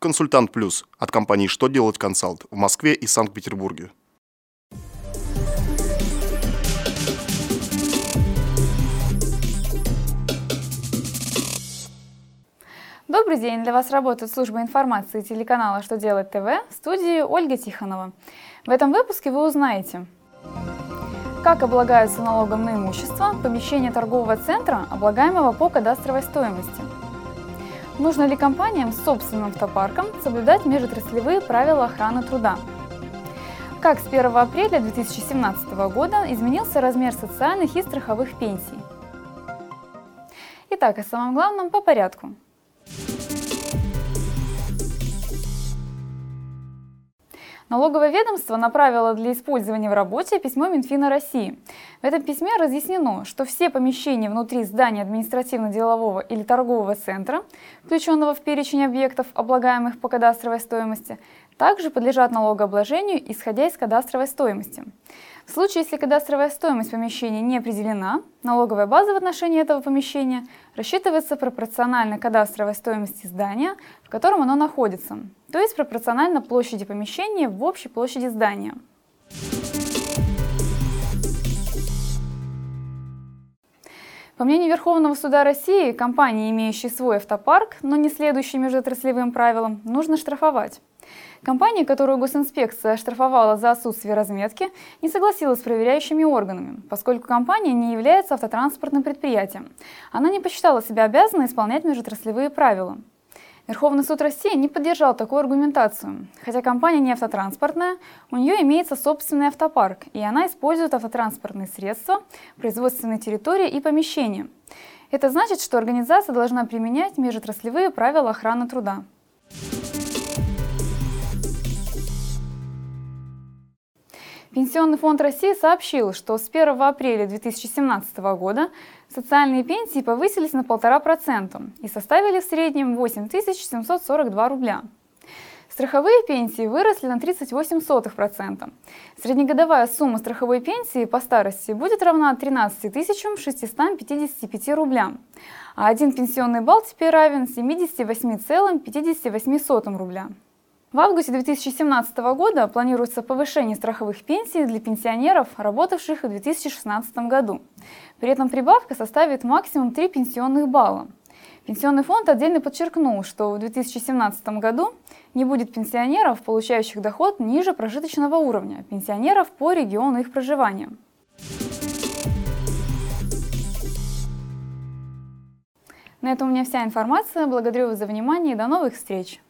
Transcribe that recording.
Консультант Плюс от компании «Что делать консалт» в Москве и Санкт-Петербурге. Добрый день! Для вас работает служба информации телеканала «Что делать ТВ» в студии Ольга Тихонова. В этом выпуске вы узнаете, как облагаются налогом на имущество помещения торгового центра, облагаемого по кадастровой стоимости. Нужно ли компаниям с собственным автопарком соблюдать межотраслевые правила охраны труда? Как с 1 апреля 2017 года изменился размер социальных и страховых пенсий? Итак, о самом главном по порядку – Налоговое ведомство направило для использования в работе письмо Минфина России. В этом письме разъяснено, что все помещения внутри здания административно-делового или торгового центра, включенного в перечень объектов, облагаемых по кадастровой стоимости, также подлежат налогообложению, исходя из кадастровой стоимости. В случае, если кадастровая стоимость помещения не определена, налоговая база в отношении этого помещения рассчитывается пропорционально кадастровой стоимости здания, в котором оно находится, то есть пропорционально площади помещения в общей площади здания. По мнению Верховного суда России, компании, имеющие свой автопарк, но не следующие межотраслевым правилам, нужно штрафовать. Компания, которую госинспекция оштрафовала за отсутствие разметки, не согласилась с проверяющими органами, поскольку компания не является автотранспортным предприятием. Она не посчитала себя обязанной исполнять межотраслевые правила. Верховный суд России не поддержал такую аргументацию. Хотя компания не автотранспортная, у нее имеется собственный автопарк, и она использует автотранспортные средства, производственные территории и помещения. Это значит, что организация должна применять межотраслевые правила охраны труда. Пенсионный фонд России сообщил, что с 1 апреля 2017 года социальные пенсии повысились на 1,5% и составили в среднем 8 742 рубля. Страховые пенсии выросли на 38%. Среднегодовая сумма страховой пенсии по старости будет равна 13 655 рублям, а один пенсионный балл теперь равен 78,58 рубля. В августе 2017 года планируется повышение страховых пенсий для пенсионеров, работавших в 2016 году. При этом прибавка составит максимум 3 пенсионных балла. Пенсионный фонд отдельно подчеркнул, что в 2017 году не будет пенсионеров, получающих доход ниже прожиточного уровня, пенсионеров по региону их проживания. На этом у меня вся информация. Благодарю вас за внимание и до новых встреч!